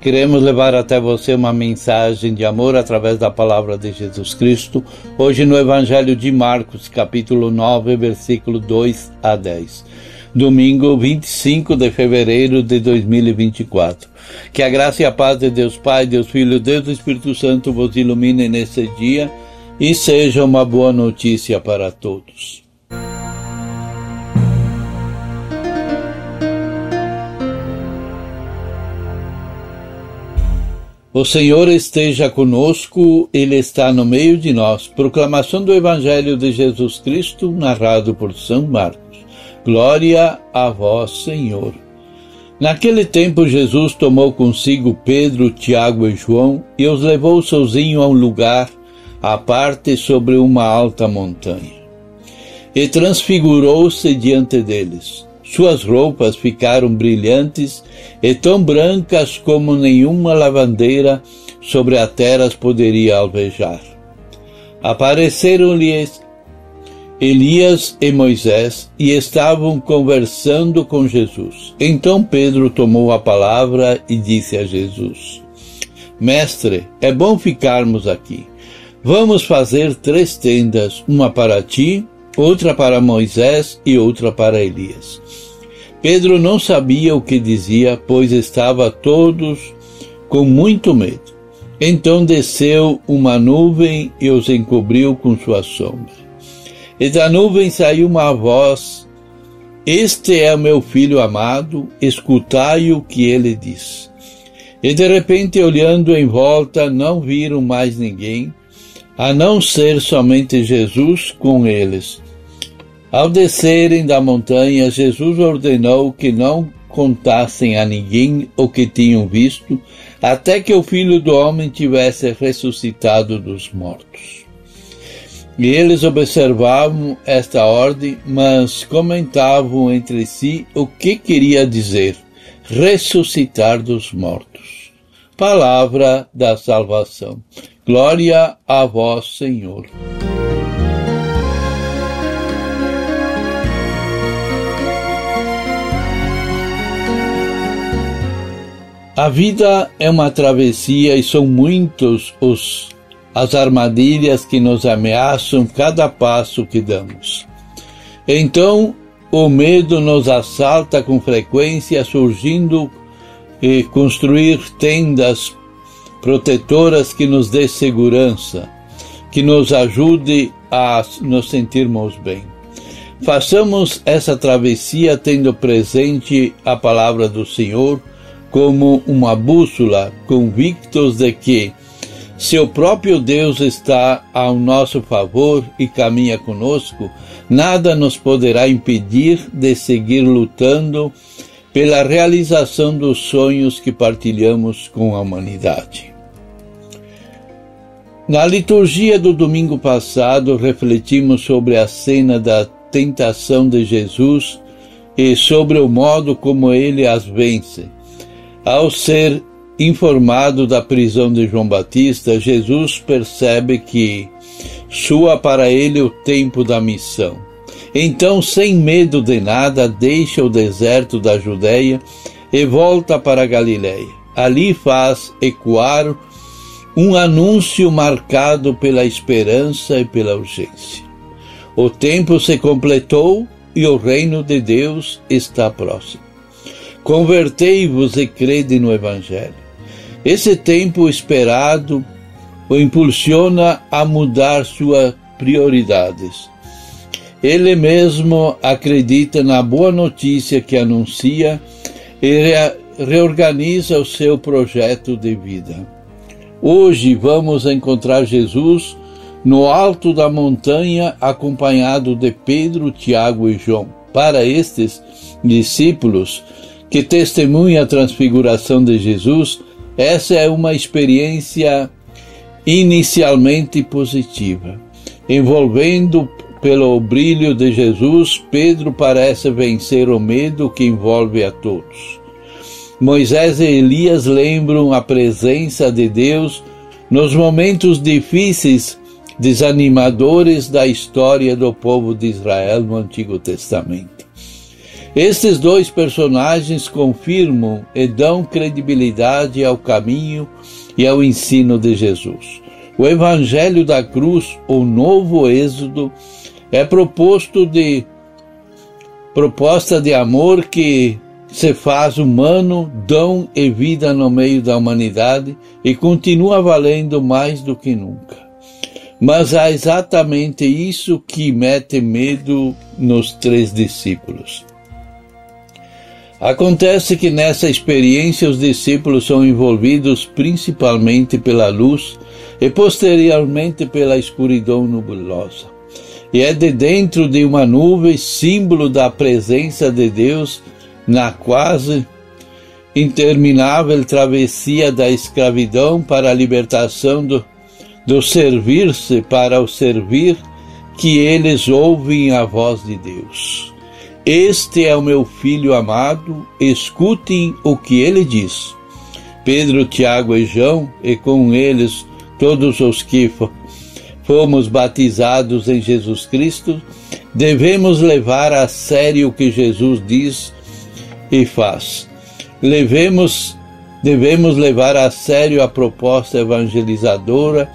Queremos levar até você uma mensagem de amor através da palavra de Jesus Cristo, hoje no Evangelho de Marcos, capítulo 9, versículo 2 a 10. Domingo 25 de fevereiro de 2024. Que a graça e a paz de Deus Pai, Deus Filho, Deus e Espírito Santo vos ilumine nesse dia e seja uma boa notícia para todos. O Senhor esteja conosco, Ele está no meio de nós. Proclamação do Evangelho de Jesus Cristo, narrado por São Marcos. Glória a vós, Senhor. Naquele tempo, Jesus tomou consigo Pedro, Tiago e João e os levou sozinho a um lugar à parte sobre uma alta montanha. E transfigurou-se diante deles suas roupas ficaram brilhantes e tão brancas como nenhuma lavandeira sobre a terra poderia alvejar. Apareceram-lhes Elias e Moisés e estavam conversando com Jesus. Então Pedro tomou a palavra e disse a Jesus: Mestre, é bom ficarmos aqui. Vamos fazer três tendas, uma para ti, outra para Moisés e outra para Elias. Pedro não sabia o que dizia, pois estava todos com muito medo. Então desceu uma nuvem e os encobriu com sua sombra. E da nuvem saiu uma voz: Este é meu filho amado, escutai o que ele diz. E de repente, olhando em volta, não viram mais ninguém, a não ser somente Jesus com eles. Ao descerem da montanha, Jesus ordenou que não contassem a ninguém o que tinham visto, até que o Filho do Homem tivesse ressuscitado dos mortos. E eles observavam esta ordem, mas comentavam entre si o que queria dizer ressuscitar dos mortos. Palavra da salvação. Glória a vós, Senhor. A vida é uma travessia e são muitos os as armadilhas que nos ameaçam cada passo que damos. Então, o medo nos assalta com frequência, surgindo e construir tendas protetoras que nos dê segurança, que nos ajude a nos sentirmos bem. Façamos essa travessia tendo presente a palavra do Senhor como uma bússola, convictos de que se o próprio Deus está ao nosso favor e caminha conosco, nada nos poderá impedir de seguir lutando pela realização dos sonhos que partilhamos com a humanidade. Na liturgia do domingo passado, refletimos sobre a cena da tentação de Jesus e sobre o modo como ele as vence. Ao ser informado da prisão de João Batista, Jesus percebe que soa para ele o tempo da missão. Então, sem medo de nada, deixa o deserto da Judéia e volta para Galiléia. Ali faz ecoar um anúncio marcado pela esperança e pela urgência. O tempo se completou e o reino de Deus está próximo. Convertei-vos e crede no Evangelho. Esse tempo esperado o impulsiona a mudar suas prioridades. Ele mesmo acredita na boa notícia que anuncia e reorganiza o seu projeto de vida. Hoje vamos encontrar Jesus no alto da montanha, acompanhado de Pedro, Tiago e João. Para estes discípulos, que testemunha a transfiguração de Jesus, essa é uma experiência inicialmente positiva. Envolvendo pelo brilho de Jesus, Pedro parece vencer o medo que envolve a todos. Moisés e Elias lembram a presença de Deus nos momentos difíceis, desanimadores da história do povo de Israel no Antigo Testamento. Estes dois personagens confirmam e dão credibilidade ao caminho e ao ensino de Jesus. O Evangelho da Cruz, o novo Êxodo, é proposto de proposta de amor que se faz humano, dão e vida no meio da humanidade e continua valendo mais do que nunca. Mas há exatamente isso que mete medo nos três discípulos. Acontece que nessa experiência os discípulos são envolvidos principalmente pela luz e posteriormente pela escuridão nebulosa. E é de dentro de uma nuvem, símbolo da presença de Deus, na quase interminável travessia da escravidão para a libertação do, do servir-se para o servir, que eles ouvem a voz de Deus. Este é o meu filho amado, escutem o que ele diz. Pedro, Tiago e João, e com eles todos os que fomos batizados em Jesus Cristo, devemos levar a sério o que Jesus diz e faz. Levemos, devemos levar a sério a proposta evangelizadora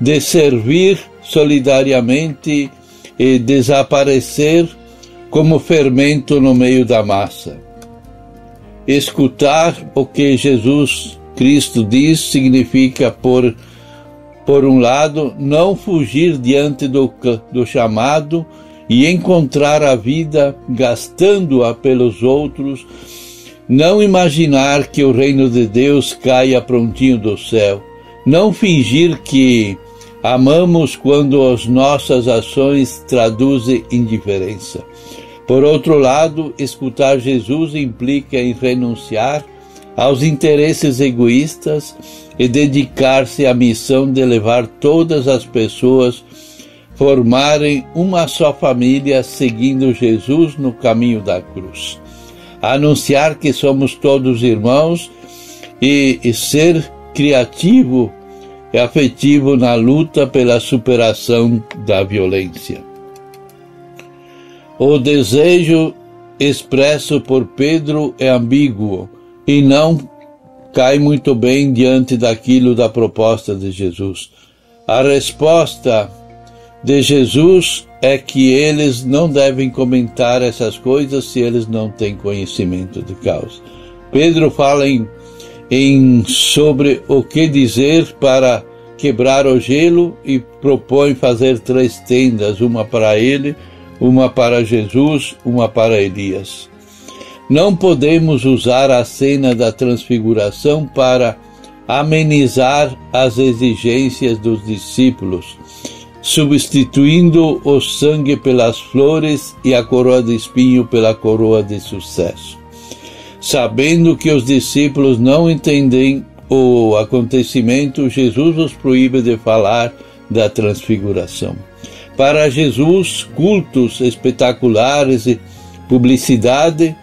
de servir solidariamente e desaparecer como fermento no meio da massa. Escutar o que Jesus Cristo diz significa, por, por um lado, não fugir diante do, do chamado e encontrar a vida gastando-a pelos outros, não imaginar que o reino de Deus caia prontinho do céu, não fingir que amamos quando as nossas ações traduzem indiferença. Por outro lado, escutar Jesus implica em renunciar aos interesses egoístas e dedicar-se à missão de levar todas as pessoas formarem uma só família seguindo Jesus no caminho da cruz. Anunciar que somos todos irmãos e, e ser criativo e afetivo na luta pela superação da violência. O desejo expresso por Pedro é ambíguo e não cai muito bem diante daquilo da proposta de Jesus. A resposta de Jesus é que eles não devem comentar essas coisas se eles não têm conhecimento de causa. Pedro fala em, em sobre o que dizer para quebrar o gelo e propõe fazer três tendas, uma para ele, uma para Jesus, uma para Elias. Não podemos usar a cena da transfiguração para amenizar as exigências dos discípulos, substituindo o sangue pelas flores e a coroa de espinho pela coroa de sucesso. Sabendo que os discípulos não entendem o acontecimento, Jesus os proíbe de falar da transfiguração. Para Jesus, cultos espetaculares e publicidade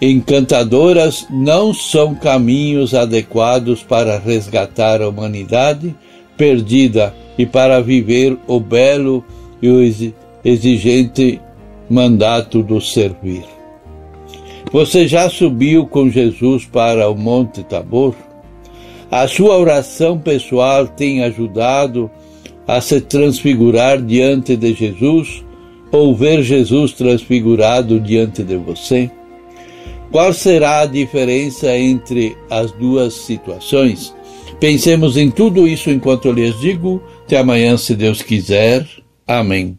encantadoras não são caminhos adequados para resgatar a humanidade perdida e para viver o belo e o exigente mandato do servir. Você já subiu com Jesus para o Monte Tabor? A sua oração pessoal tem ajudado a se transfigurar diante de Jesus ou ver Jesus transfigurado diante de você? Qual será a diferença entre as duas situações? Pensemos em tudo isso enquanto eu lhes digo. Até amanhã, se Deus quiser. Amém.